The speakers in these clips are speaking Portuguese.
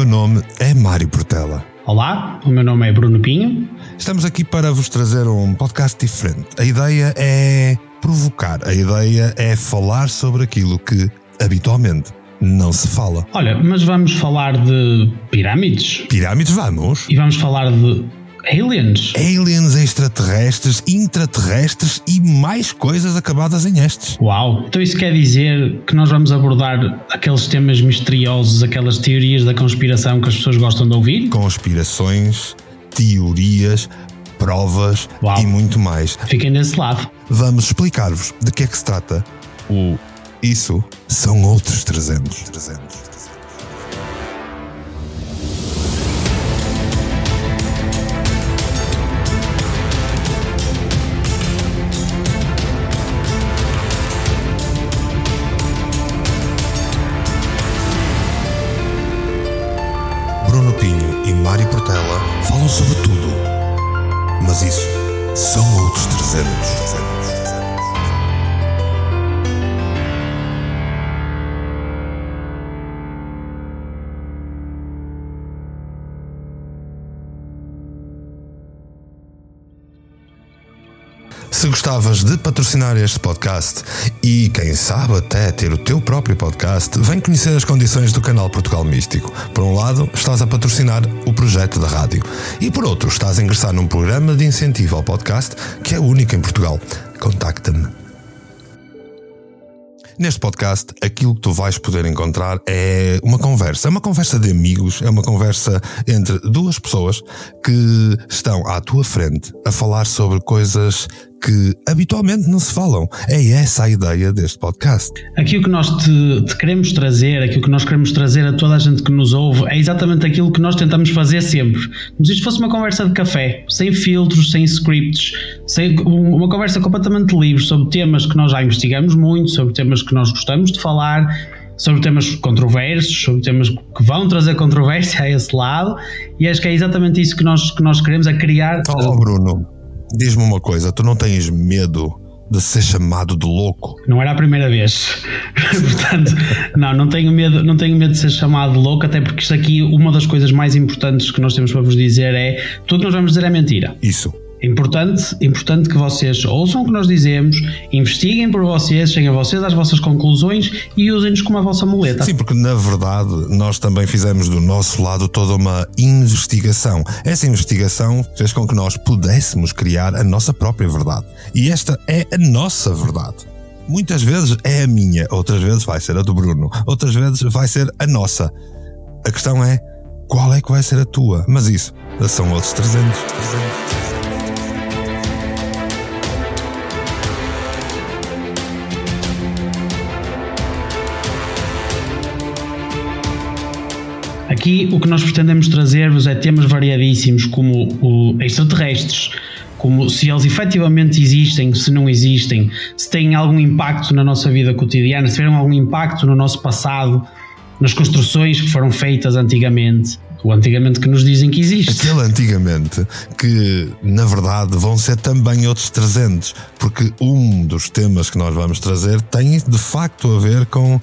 meu nome é Mário Portela. Olá, o meu nome é Bruno Pinho. Estamos aqui para vos trazer um podcast diferente. A ideia é provocar, a ideia é falar sobre aquilo que habitualmente não se fala. Olha, mas vamos falar de pirâmides? Pirâmides, vamos. E vamos falar de aliens? Aliens extraterrestres, intraterrestres e mais coisas acabadas em estes. Uau! Então isso quer dizer que nós vamos abordar aqueles temas misteriosos, aquelas teorias da conspiração que as pessoas gostam de ouvir? Conspirações, teorias, provas Uau. e muito mais. Fiquem desse lado. Vamos explicar-vos de que é que se trata o Isso são outros 300. 300. Pinho e Mário Portela falam sobre tudo, mas isso são outros 300. Se gostavas de patrocinar este podcast e, quem sabe, até ter o teu próprio podcast, vem conhecer as condições do canal Portugal Místico. Por um lado, estás a patrocinar o projeto da rádio e, por outro, estás a ingressar num programa de incentivo ao podcast que é único em Portugal. Contacta-me. Neste podcast, aquilo que tu vais poder encontrar é uma conversa. É uma conversa de amigos, é uma conversa entre duas pessoas que estão à tua frente a falar sobre coisas que habitualmente não se falam. É essa a ideia deste podcast. Aquilo que nós te, te queremos trazer, aquilo que nós queremos trazer a toda a gente que nos ouve, é exatamente aquilo que nós tentamos fazer sempre. Como se isto fosse uma conversa de café, sem filtros, sem scripts, sem, uma conversa completamente livre sobre temas que nós já investigamos muito, sobre temas que nós gostamos de falar, sobre temas controversos, sobre temas que vão trazer controvérsia a esse lado, e acho que é exatamente isso que nós, que nós queremos, é criar. Oh, Bruno, diz-me uma coisa, tu não tens medo de ser chamado de louco? Não era a primeira vez. Portanto, não, não tenho, medo, não tenho medo de ser chamado de louco, até porque isto aqui, uma das coisas mais importantes que nós temos para vos dizer é tudo que nós vamos dizer é mentira. Isso. Importante, importante que vocês ouçam o que nós dizemos, investiguem por vocês, cheguem vocês às vossas conclusões e usem-nos como a vossa muleta. Sim, porque na verdade nós também fizemos do nosso lado toda uma investigação. Essa investigação fez com que nós pudéssemos criar a nossa própria verdade. E esta é a nossa verdade. Muitas vezes é a minha, outras vezes vai ser a do Bruno, outras vezes vai ser a nossa. A questão é qual é que vai ser a tua? Mas isso são outros 300. 300. Aqui o que nós pretendemos trazer-vos é temas variadíssimos, como o extraterrestres, como se eles efetivamente existem, se não existem, se têm algum impacto na nossa vida cotidiana, se tiveram algum impacto no nosso passado, nas construções que foram feitas antigamente. O antigamente que nos dizem que existe. Aquele antigamente que, na verdade, vão ser também outros 300, porque um dos temas que nós vamos trazer tem de facto a ver com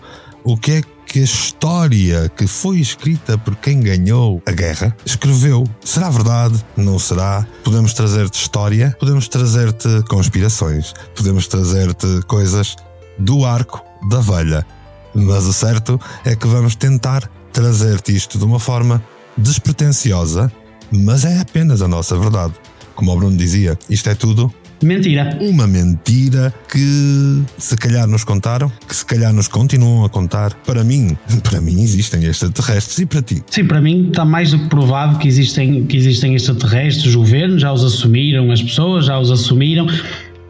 o que é que a história que foi escrita por quem ganhou a guerra escreveu. Será verdade? Não será? Podemos trazer-te história, podemos trazer-te conspirações, podemos trazer-te coisas do arco da velha. Mas o certo é que vamos tentar trazer-te isto de uma forma despretensiosa, mas é apenas a nossa verdade. Como o Bruno dizia, isto é tudo Mentira. uma mentira que se calhar nos contaram, que se calhar nos continuam a contar. Para mim, para mim existem extraterrestres e para ti. Sim, para mim está mais do que provado que existem, que existem extraterrestres, os governos já os assumiram, as pessoas já os assumiram.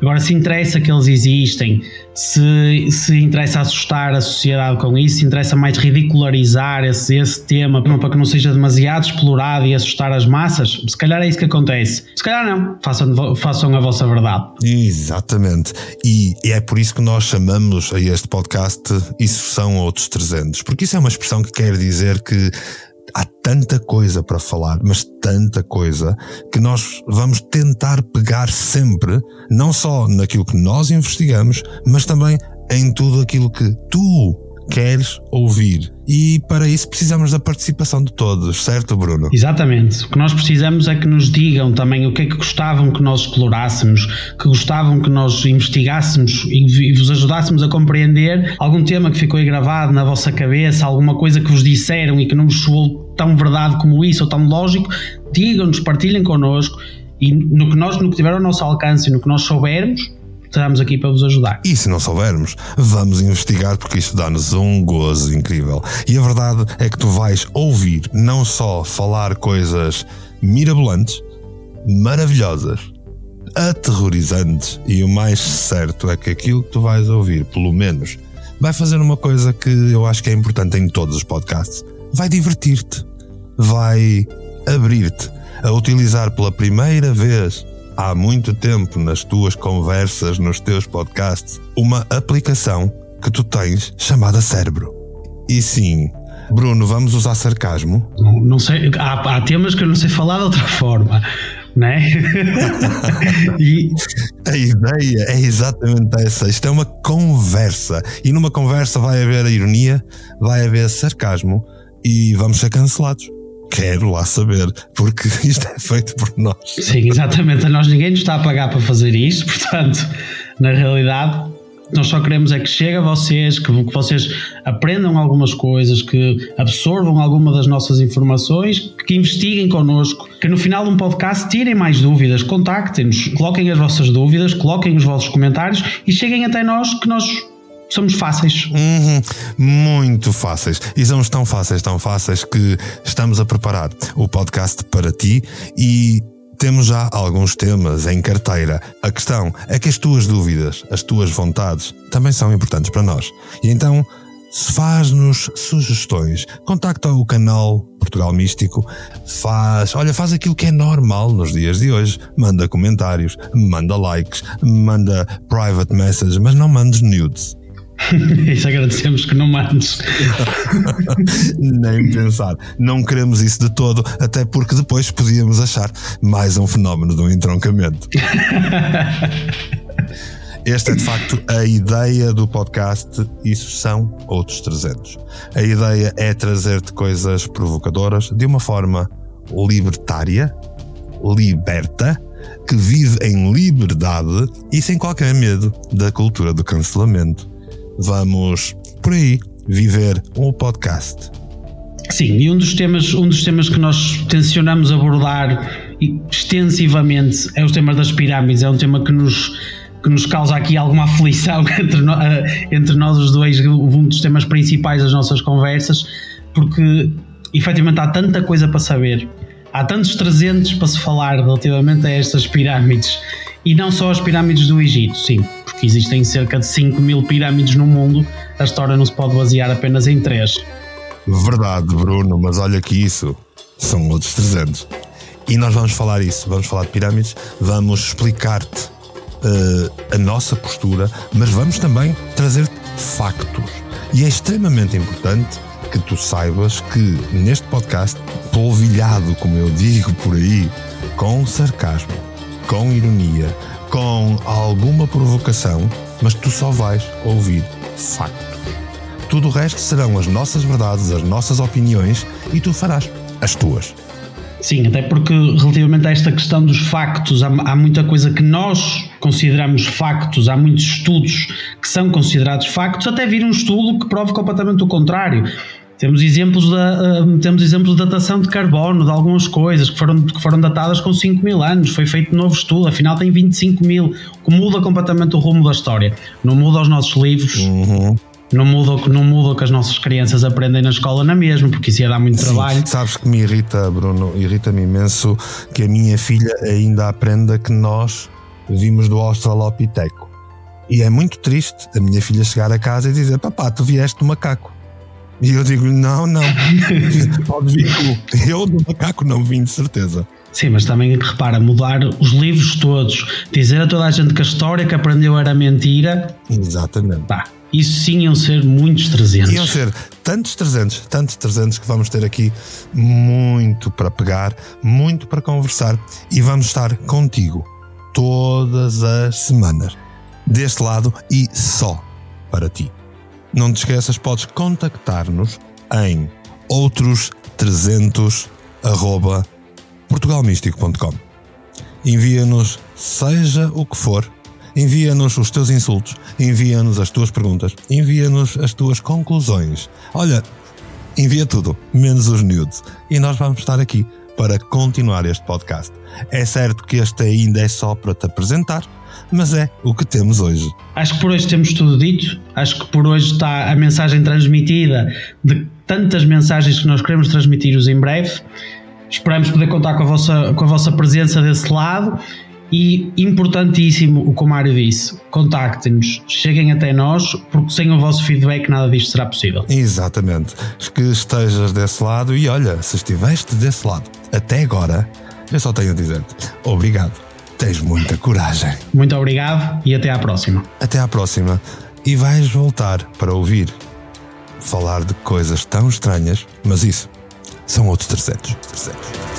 Agora, se interessa que eles existem, se, se interessa assustar a sociedade com isso, se interessa mais ridicularizar esse, esse tema para que não seja demasiado explorado e assustar as massas, se calhar é isso que acontece. Se calhar não, façam, façam a vossa verdade. Exatamente. E é por isso que nós chamamos a este podcast Isso são outros 300, porque isso é uma expressão que quer dizer que há tanta coisa para falar, mas tanta coisa, que nós vamos tentar pegar sempre, não só naquilo que nós investigamos, mas também em tudo aquilo que tu queres ouvir. E para isso precisamos da participação de todos, certo, Bruno? Exatamente. O que nós precisamos é que nos digam também o que é que gostavam que nós explorássemos, que gostavam que nós investigássemos e vos ajudássemos a compreender algum tema que ficou aí gravado na vossa cabeça, alguma coisa que vos disseram e que não vos soou tão verdade como isso ou tão lógico. Digam-nos, partilhem connosco e no que nós no que tiver ao nosso alcance e no que nós soubermos estaremos aqui para vos ajudar. E se não soubermos, vamos investigar porque isto dá-nos um gozo incrível. E a verdade é que tu vais ouvir não só falar coisas mirabolantes, maravilhosas, aterrorizantes e o mais certo é que aquilo que tu vais ouvir, pelo menos, vai fazer uma coisa que eu acho que é importante em todos os podcasts. Vai divertir-te, vai abrir-te a utilizar pela primeira vez há muito tempo nas tuas conversas, nos teus podcasts, uma aplicação que tu tens chamada cérebro. E sim, Bruno, vamos usar sarcasmo? Não, não sei, há, há, temas que eu não sei falar de outra forma, né? e... A ideia é exatamente essa. Isto é uma conversa. E numa conversa vai haver a ironia, vai haver sarcasmo e vamos ser cancelados. Quero lá saber, porque isto é feito por nós. Sim, exatamente. A nós ninguém nos está a pagar para fazer isto, portanto, na realidade, nós só queremos é que chegue a vocês, que, que vocês aprendam algumas coisas, que absorvam alguma das nossas informações, que investiguem connosco, que no final de um podcast tirem mais dúvidas, contactem-nos, coloquem as vossas dúvidas, coloquem os vossos comentários e cheguem até nós que nós somos fáceis. Uhum, muito fáceis. E somos tão fáceis, tão fáceis que estamos a preparar o podcast para ti e temos já alguns temas em carteira. A questão é que as tuas dúvidas, as tuas vontades também são importantes para nós. E então, faz-nos sugestões, contacta o canal Portugal Místico, faz, olha, faz aquilo que é normal nos dias de hoje, manda comentários, manda likes, manda private messages, mas não mandes nudes. isso agradecemos que não mandes. Nem pensar. Não queremos isso de todo, até porque depois podíamos achar mais um fenómeno do entroncamento. Esta é de facto a ideia do podcast, isso são outros 300. A ideia é trazer-te coisas provocadoras de uma forma libertária, liberta, que vive em liberdade e sem qualquer medo da cultura do cancelamento vamos por aí viver um podcast. Sim, e um dos temas, um dos temas que nós tencionamos abordar extensivamente é o tema das pirâmides, é um tema que nos que nos causa aqui alguma aflição entre, no, eh, entre nós os dois, um dos temas principais das nossas conversas, porque efetivamente há tanta coisa para saber, há tantos 300 para se falar relativamente a estas pirâmides, e não só as pirâmides do Egito, sim, porque existem cerca de 5 mil pirâmides no mundo, a história não se pode basear apenas em três. Verdade, Bruno, mas olha que isso são outros 300. E nós vamos falar isso, vamos falar de pirâmides, vamos explicar-te uh, a nossa postura, mas vamos também trazer factos. E é extremamente importante que tu saibas que neste podcast, polvilhado, como eu digo por aí, com sarcasmo, com ironia, com alguma provocação, mas tu só vais ouvir factos. Tudo o resto serão as nossas verdades, as nossas opiniões e tu farás as tuas. Sim, até porque relativamente a esta questão dos factos, há, há, muita coisa que nós consideramos factos, há muitos estudos que são considerados factos, até vir um estudo que prova completamente o contrário. Temos exemplos, da, uh, temos exemplos de datação de carbono, de algumas coisas que foram, que foram datadas com 5 mil anos. Foi feito um novo estudo, afinal tem 25 mil, que muda completamente o rumo da história. Não muda os nossos livros, uhum. não, muda, não muda o que as nossas crianças aprendem na escola na mesma, porque isso ia dar muito Sim, trabalho. Sabes que me irrita, Bruno, irrita-me imenso que a minha filha ainda aprenda que nós vimos do Australopiteco. E é muito triste a minha filha chegar a casa e dizer: Papá, tu vieste do macaco. E eu digo não, não, pode vir tu. Eu do macaco não vim, de certeza. Sim, mas também repara, mudar os livros todos, dizer a toda a gente que a história que aprendeu era mentira. Exatamente. Pá, isso sim iam ser muitos 300. Iam ser tantos 300, tantos 300 que vamos ter aqui muito para pegar, muito para conversar e vamos estar contigo todas as semanas, deste lado e só para ti. Não te esqueças, podes contactar-nos em outros 300 arroba portugalmístico.com. Envia-nos seja o que for, envia-nos os teus insultos, envia-nos as tuas perguntas, envia-nos as tuas conclusões. Olha, envia tudo, menos os nudes, e nós vamos estar aqui para continuar este podcast. É certo que este ainda é só para te apresentar, mas é o que temos hoje. Acho que por hoje temos tudo dito. Acho que por hoje está a mensagem transmitida de tantas mensagens que nós queremos transmitir-os em breve. Esperamos poder contar com a vossa, com a vossa presença desse lado. E importantíssimo o que o Mário disse: contactem-nos, cheguem até nós, porque sem o vosso feedback nada disto será possível. Exatamente. Que estejas desse lado e olha, se estiveste desse lado até agora, eu só tenho a dizer-te obrigado. Tens muita coragem. Muito obrigado e até à próxima. Até à próxima. E vais voltar para ouvir falar de coisas tão estranhas, mas isso são outros 300. 300.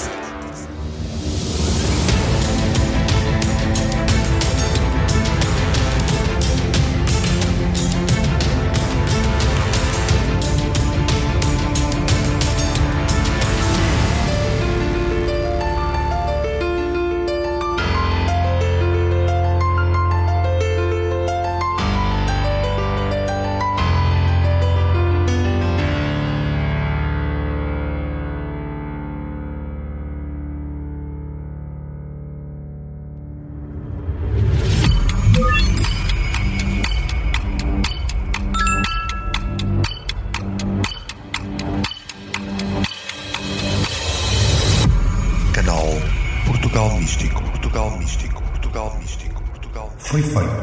Foi feito.